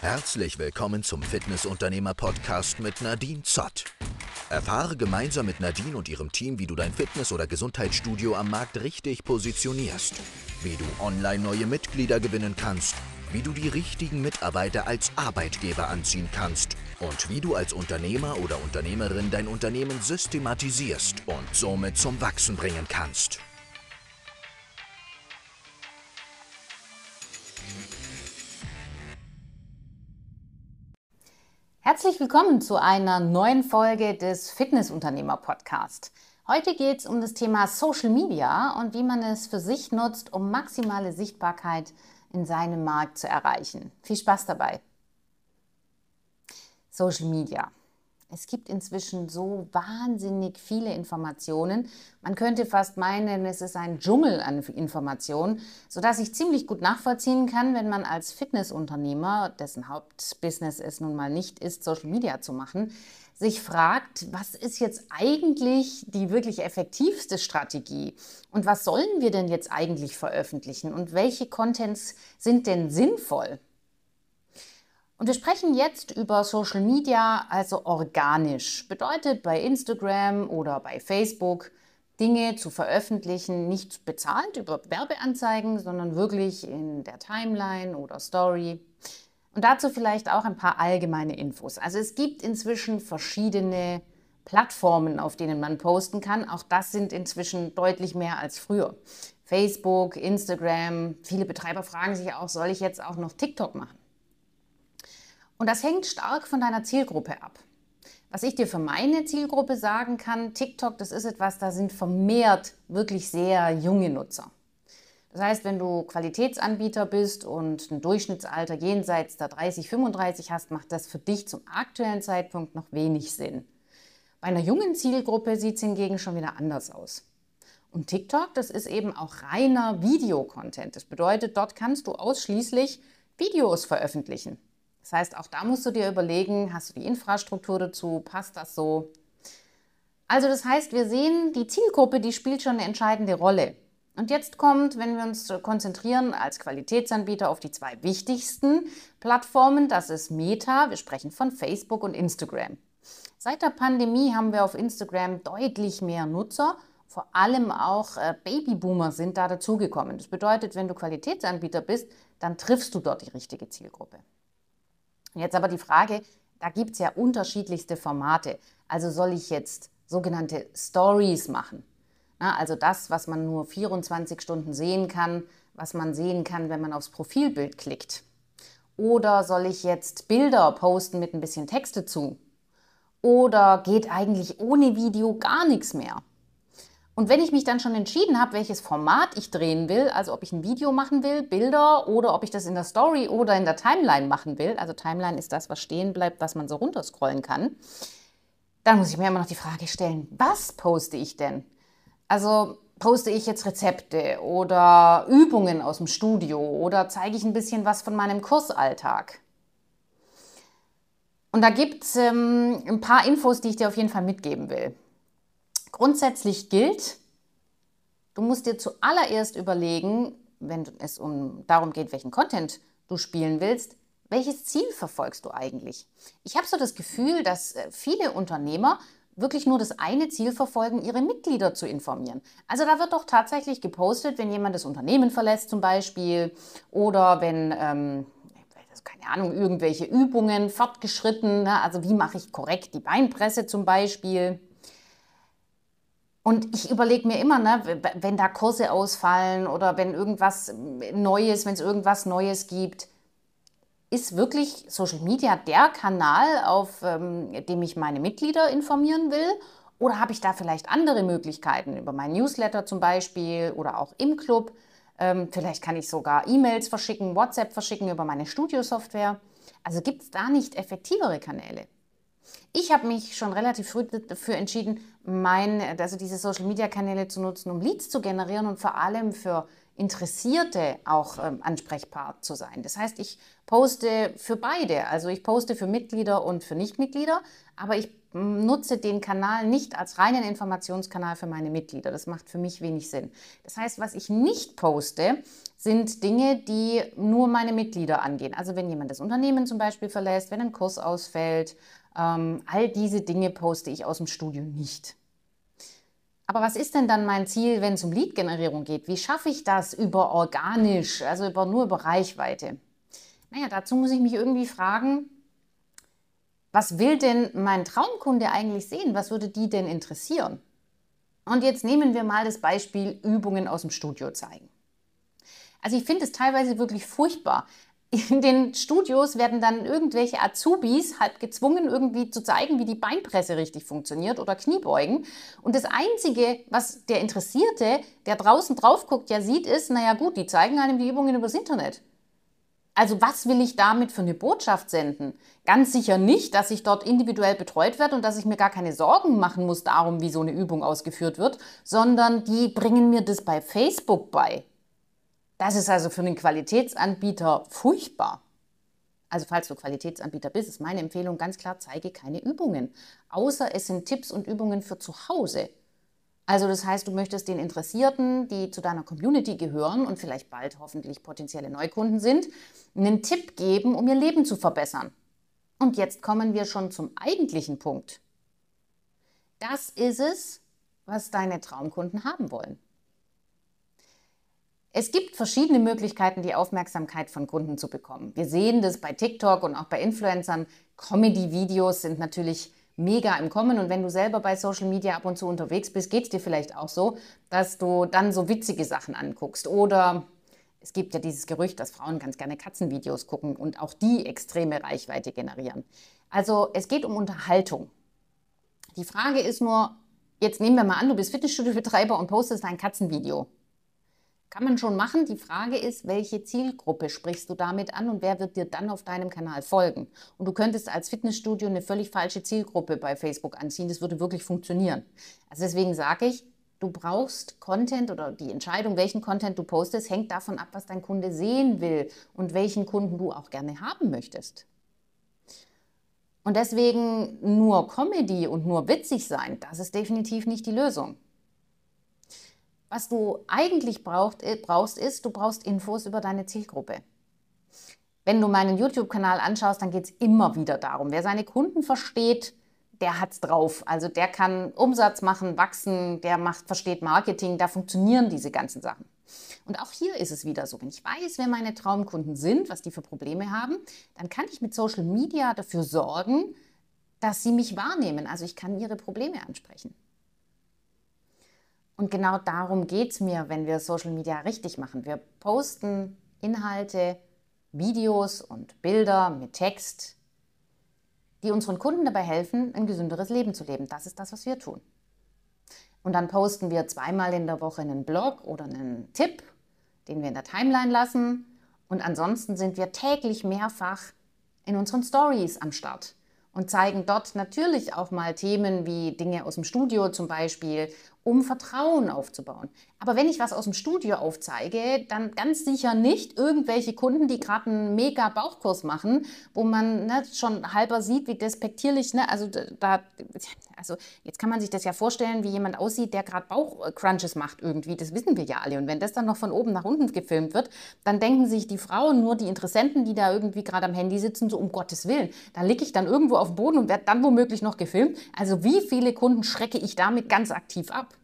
Herzlich willkommen zum Fitnessunternehmer-Podcast mit Nadine Zott. Erfahre gemeinsam mit Nadine und ihrem Team, wie du dein Fitness- oder Gesundheitsstudio am Markt richtig positionierst, wie du online neue Mitglieder gewinnen kannst, wie du die richtigen Mitarbeiter als Arbeitgeber anziehen kannst und wie du als Unternehmer oder Unternehmerin dein Unternehmen systematisierst und somit zum Wachsen bringen kannst. Herzlich willkommen zu einer neuen Folge des Fitnessunternehmer Podcast. Heute geht es um das Thema Social Media und wie man es für sich nutzt, um maximale Sichtbarkeit in seinem Markt zu erreichen. Viel Spaß dabei. Social Media. Es gibt inzwischen so wahnsinnig viele Informationen. Man könnte fast meinen, es ist ein Dschungel an Informationen, sodass ich ziemlich gut nachvollziehen kann, wenn man als Fitnessunternehmer, dessen Hauptbusiness es nun mal nicht ist, Social Media zu machen, sich fragt, was ist jetzt eigentlich die wirklich effektivste Strategie und was sollen wir denn jetzt eigentlich veröffentlichen und welche Contents sind denn sinnvoll? Und wir sprechen jetzt über Social Media, also organisch. Bedeutet bei Instagram oder bei Facebook Dinge zu veröffentlichen, nicht bezahlt über Werbeanzeigen, sondern wirklich in der Timeline oder Story. Und dazu vielleicht auch ein paar allgemeine Infos. Also es gibt inzwischen verschiedene Plattformen, auf denen man posten kann. Auch das sind inzwischen deutlich mehr als früher. Facebook, Instagram, viele Betreiber fragen sich auch, soll ich jetzt auch noch TikTok machen? Und das hängt stark von deiner Zielgruppe ab. Was ich dir für meine Zielgruppe sagen kann, TikTok, das ist etwas, da sind vermehrt wirklich sehr junge Nutzer. Das heißt, wenn du Qualitätsanbieter bist und ein Durchschnittsalter jenseits der 30, 35 hast, macht das für dich zum aktuellen Zeitpunkt noch wenig Sinn. Bei einer jungen Zielgruppe sieht es hingegen schon wieder anders aus. Und TikTok, das ist eben auch reiner Videocontent. Das bedeutet, dort kannst du ausschließlich Videos veröffentlichen. Das heißt, auch da musst du dir überlegen, hast du die Infrastruktur dazu, passt das so? Also das heißt, wir sehen, die Zielgruppe, die spielt schon eine entscheidende Rolle. Und jetzt kommt, wenn wir uns konzentrieren als Qualitätsanbieter auf die zwei wichtigsten Plattformen, das ist Meta, wir sprechen von Facebook und Instagram. Seit der Pandemie haben wir auf Instagram deutlich mehr Nutzer, vor allem auch äh, Babyboomer sind da dazugekommen. Das bedeutet, wenn du Qualitätsanbieter bist, dann triffst du dort die richtige Zielgruppe. Jetzt aber die Frage, da gibt es ja unterschiedlichste Formate. Also soll ich jetzt sogenannte Stories machen? Na, also das, was man nur 24 Stunden sehen kann, was man sehen kann, wenn man aufs Profilbild klickt. Oder soll ich jetzt Bilder posten mit ein bisschen Text dazu? Oder geht eigentlich ohne Video gar nichts mehr? Und wenn ich mich dann schon entschieden habe, welches Format ich drehen will, also ob ich ein Video machen will, Bilder oder ob ich das in der Story oder in der Timeline machen will, also Timeline ist das, was stehen bleibt, was man so runterscrollen kann, dann muss ich mir immer noch die Frage stellen, was poste ich denn? Also poste ich jetzt Rezepte oder Übungen aus dem Studio oder zeige ich ein bisschen was von meinem Kursalltag? Und da gibt es ähm, ein paar Infos, die ich dir auf jeden Fall mitgeben will. Grundsätzlich gilt, du musst dir zuallererst überlegen, wenn es um darum geht, welchen Content du spielen willst, welches Ziel verfolgst du eigentlich? Ich habe so das Gefühl, dass äh, viele Unternehmer wirklich nur das eine Ziel verfolgen, ihre Mitglieder zu informieren. Also da wird doch tatsächlich gepostet, wenn jemand das Unternehmen verlässt zum Beispiel oder wenn, ähm, keine Ahnung, irgendwelche Übungen fortgeschritten, ne? also wie mache ich korrekt die Beinpresse zum Beispiel. Und ich überlege mir immer, ne, wenn da Kurse ausfallen oder wenn irgendwas Neues, wenn es irgendwas Neues gibt, ist wirklich Social Media der Kanal, auf ähm, dem ich meine Mitglieder informieren will? Oder habe ich da vielleicht andere Möglichkeiten über meinen Newsletter zum Beispiel oder auch im Club? Ähm, vielleicht kann ich sogar E-Mails verschicken, WhatsApp verschicken über meine Studiosoftware. Also gibt es da nicht effektivere Kanäle? Ich habe mich schon relativ früh dafür entschieden, mein, also diese Social-Media-Kanäle zu nutzen, um Leads zu generieren und vor allem für Interessierte auch ähm, ansprechbar zu sein. Das heißt, ich poste für beide. Also ich poste für Mitglieder und für Nichtmitglieder, aber ich nutze den Kanal nicht als reinen Informationskanal für meine Mitglieder. Das macht für mich wenig Sinn. Das heißt, was ich nicht poste, sind Dinge, die nur meine Mitglieder angehen. Also wenn jemand das Unternehmen zum Beispiel verlässt, wenn ein Kurs ausfällt, ähm, all diese Dinge poste ich aus dem Studio nicht. Aber was ist denn dann mein Ziel, wenn es um Lead-Generierung geht? Wie schaffe ich das über organisch, also über, nur über Reichweite? Naja, dazu muss ich mich irgendwie fragen, was will denn mein Traumkunde eigentlich sehen? Was würde die denn interessieren? Und jetzt nehmen wir mal das Beispiel Übungen aus dem Studio zeigen. Also ich finde es teilweise wirklich furchtbar. In den Studios werden dann irgendwelche Azubis halb gezwungen, irgendwie zu zeigen, wie die Beinpresse richtig funktioniert oder Kniebeugen. Und das Einzige, was der Interessierte, der draußen drauf guckt, ja sieht, ist, naja gut, die zeigen einem die Übungen übers Internet. Also was will ich damit für eine Botschaft senden? Ganz sicher nicht, dass ich dort individuell betreut werde und dass ich mir gar keine Sorgen machen muss darum, wie so eine Übung ausgeführt wird, sondern die bringen mir das bei Facebook bei. Das ist also für einen Qualitätsanbieter furchtbar. Also falls du Qualitätsanbieter bist, ist meine Empfehlung ganz klar, zeige keine Übungen. Außer es sind Tipps und Übungen für zu Hause. Also das heißt, du möchtest den Interessierten, die zu deiner Community gehören und vielleicht bald hoffentlich potenzielle Neukunden sind, einen Tipp geben, um ihr Leben zu verbessern. Und jetzt kommen wir schon zum eigentlichen Punkt. Das ist es, was deine Traumkunden haben wollen. Es gibt verschiedene Möglichkeiten, die Aufmerksamkeit von Kunden zu bekommen. Wir sehen das bei TikTok und auch bei Influencern. Comedy-Videos sind natürlich mega im Kommen. Und wenn du selber bei Social Media ab und zu unterwegs bist, geht es dir vielleicht auch so, dass du dann so witzige Sachen anguckst. Oder es gibt ja dieses Gerücht, dass Frauen ganz gerne Katzenvideos gucken und auch die extreme Reichweite generieren. Also es geht um Unterhaltung. Die Frage ist nur, jetzt nehmen wir mal an, du bist Fitnessstudio-Betreiber und postest ein Katzenvideo. Kann man schon machen. Die Frage ist, welche Zielgruppe sprichst du damit an und wer wird dir dann auf deinem Kanal folgen? Und du könntest als Fitnessstudio eine völlig falsche Zielgruppe bei Facebook anziehen. Das würde wirklich funktionieren. Also deswegen sage ich, du brauchst Content oder die Entscheidung, welchen Content du postest, hängt davon ab, was dein Kunde sehen will und welchen Kunden du auch gerne haben möchtest. Und deswegen nur Comedy und nur witzig sein, das ist definitiv nicht die Lösung. Was du eigentlich braucht, äh, brauchst, ist, du brauchst Infos über deine Zielgruppe. Wenn du meinen YouTube-Kanal anschaust, dann geht es immer wieder darum, wer seine Kunden versteht, der hat's drauf. Also der kann Umsatz machen, wachsen, der macht, versteht Marketing, da funktionieren diese ganzen Sachen. Und auch hier ist es wieder so, wenn ich weiß, wer meine Traumkunden sind, was die für Probleme haben, dann kann ich mit Social Media dafür sorgen, dass sie mich wahrnehmen. Also ich kann ihre Probleme ansprechen. Und genau darum geht es mir, wenn wir Social Media richtig machen. Wir posten Inhalte, Videos und Bilder mit Text, die unseren Kunden dabei helfen, ein gesünderes Leben zu leben. Das ist das, was wir tun. Und dann posten wir zweimal in der Woche einen Blog oder einen Tipp, den wir in der Timeline lassen. Und ansonsten sind wir täglich mehrfach in unseren Stories am Start und zeigen dort natürlich auch mal Themen wie Dinge aus dem Studio zum Beispiel um Vertrauen aufzubauen. Aber wenn ich was aus dem Studio aufzeige, dann ganz sicher nicht irgendwelche Kunden, die gerade einen mega Bauchkurs machen, wo man ne, schon halber sieht, wie despektierlich, ne, also da, also jetzt kann man sich das ja vorstellen, wie jemand aussieht, der gerade Bauchcrunches macht irgendwie, das wissen wir ja alle. Und wenn das dann noch von oben nach unten gefilmt wird, dann denken sich die Frauen, nur die Interessenten, die da irgendwie gerade am Handy sitzen, so um Gottes Willen, da liege ich dann irgendwo auf dem Boden und werde dann womöglich noch gefilmt. Also wie viele Kunden schrecke ich damit ganz aktiv ab?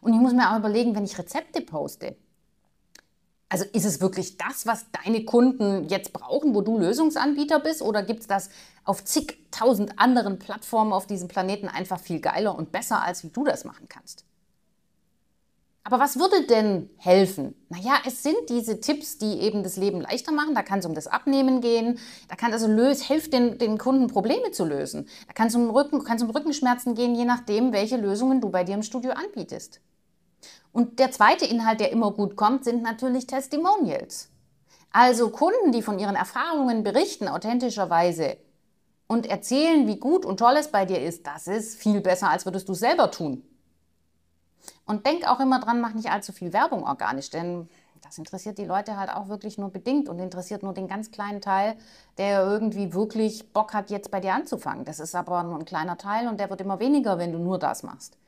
Und ich muss mir auch überlegen, wenn ich Rezepte poste, also ist es wirklich das, was deine Kunden jetzt brauchen, wo du Lösungsanbieter bist? Oder gibt es das auf zigtausend anderen Plattformen auf diesem Planeten einfach viel geiler und besser, als wie du das machen kannst? Aber was würde denn helfen? Naja, es sind diese Tipps, die eben das Leben leichter machen. Da kann es um das Abnehmen gehen. Da kann also löst, hilft den, den Kunden Probleme zu lösen. Da kann es um, Rücken, um Rückenschmerzen gehen, je nachdem, welche Lösungen du bei dir im Studio anbietest. Und der zweite Inhalt, der immer gut kommt, sind natürlich Testimonials. Also Kunden, die von ihren Erfahrungen berichten, authentischerweise und erzählen, wie gut und toll es bei dir ist, das ist viel besser, als würdest du selber tun. Und denk auch immer dran, mach nicht allzu viel Werbung organisch, denn das interessiert die Leute halt auch wirklich nur bedingt und interessiert nur den ganz kleinen Teil, der irgendwie wirklich Bock hat, jetzt bei dir anzufangen. Das ist aber nur ein kleiner Teil und der wird immer weniger, wenn du nur das machst.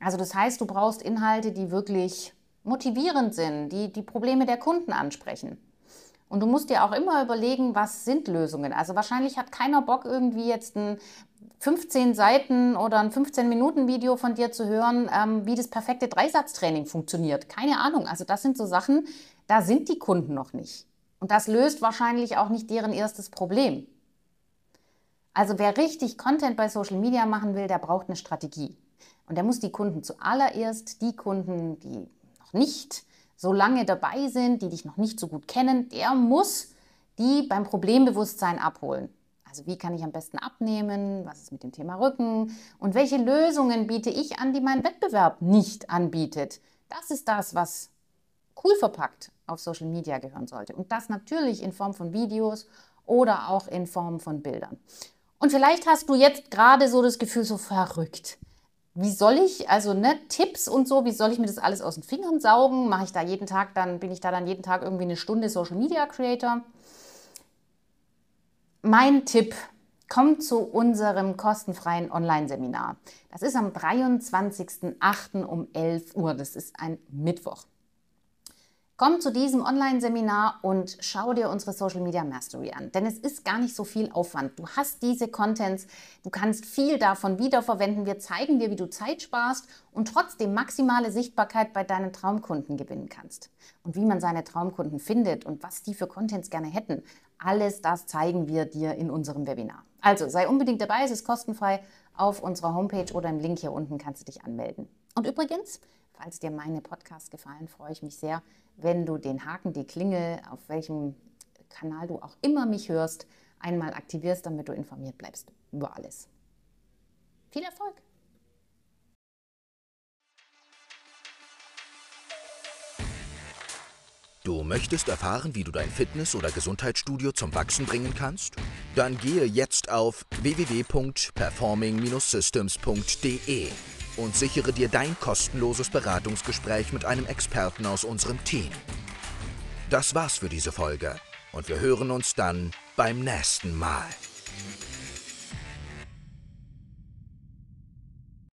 Also das heißt, du brauchst Inhalte, die wirklich motivierend sind, die die Probleme der Kunden ansprechen. Und du musst dir auch immer überlegen, was sind Lösungen. Also wahrscheinlich hat keiner Bock, irgendwie jetzt ein 15 Seiten oder ein 15-Minuten-Video von dir zu hören, ähm, wie das perfekte Dreisatztraining funktioniert. Keine Ahnung. Also das sind so Sachen, da sind die Kunden noch nicht. Und das löst wahrscheinlich auch nicht deren erstes Problem. Also wer richtig Content bei Social Media machen will, der braucht eine Strategie. Und der muss die Kunden zuallererst, die Kunden, die noch nicht so lange dabei sind, die dich noch nicht so gut kennen, der muss die beim Problembewusstsein abholen. Also wie kann ich am besten abnehmen? Was ist mit dem Thema Rücken? Und welche Lösungen biete ich an, die mein Wettbewerb nicht anbietet? Das ist das, was cool verpackt auf Social Media gehören sollte. Und das natürlich in Form von Videos oder auch in Form von Bildern. Und vielleicht hast du jetzt gerade so das Gefühl, so verrückt wie soll ich, also ne, Tipps und so, wie soll ich mir das alles aus den Fingern saugen? Mache ich da jeden Tag, dann bin ich da dann jeden Tag irgendwie eine Stunde Social Media Creator. Mein Tipp, kommt zu unserem kostenfreien Online-Seminar. Das ist am 23.08. um 11 Uhr. Das ist ein Mittwoch. Komm zu diesem Online-Seminar und schau dir unsere Social Media Mastery an, denn es ist gar nicht so viel Aufwand. Du hast diese Contents, du kannst viel davon wiederverwenden. Wir zeigen dir, wie du Zeit sparst und trotzdem maximale Sichtbarkeit bei deinen Traumkunden gewinnen kannst. Und wie man seine Traumkunden findet und was die für Contents gerne hätten, alles das zeigen wir dir in unserem Webinar. Also sei unbedingt dabei, es ist kostenfrei. Auf unserer Homepage oder im Link hier unten kannst du dich anmelden. Und übrigens, falls dir meine Podcasts gefallen, freue ich mich sehr, wenn du den Haken, die Klingel, auf welchem Kanal du auch immer mich hörst, einmal aktivierst, damit du informiert bleibst über alles. Viel Erfolg! Du möchtest erfahren, wie du dein Fitness- oder Gesundheitsstudio zum Wachsen bringen kannst? Dann gehe jetzt auf www.performing-systems.de und sichere dir dein kostenloses Beratungsgespräch mit einem Experten aus unserem Team. Das war's für diese Folge und wir hören uns dann beim nächsten Mal.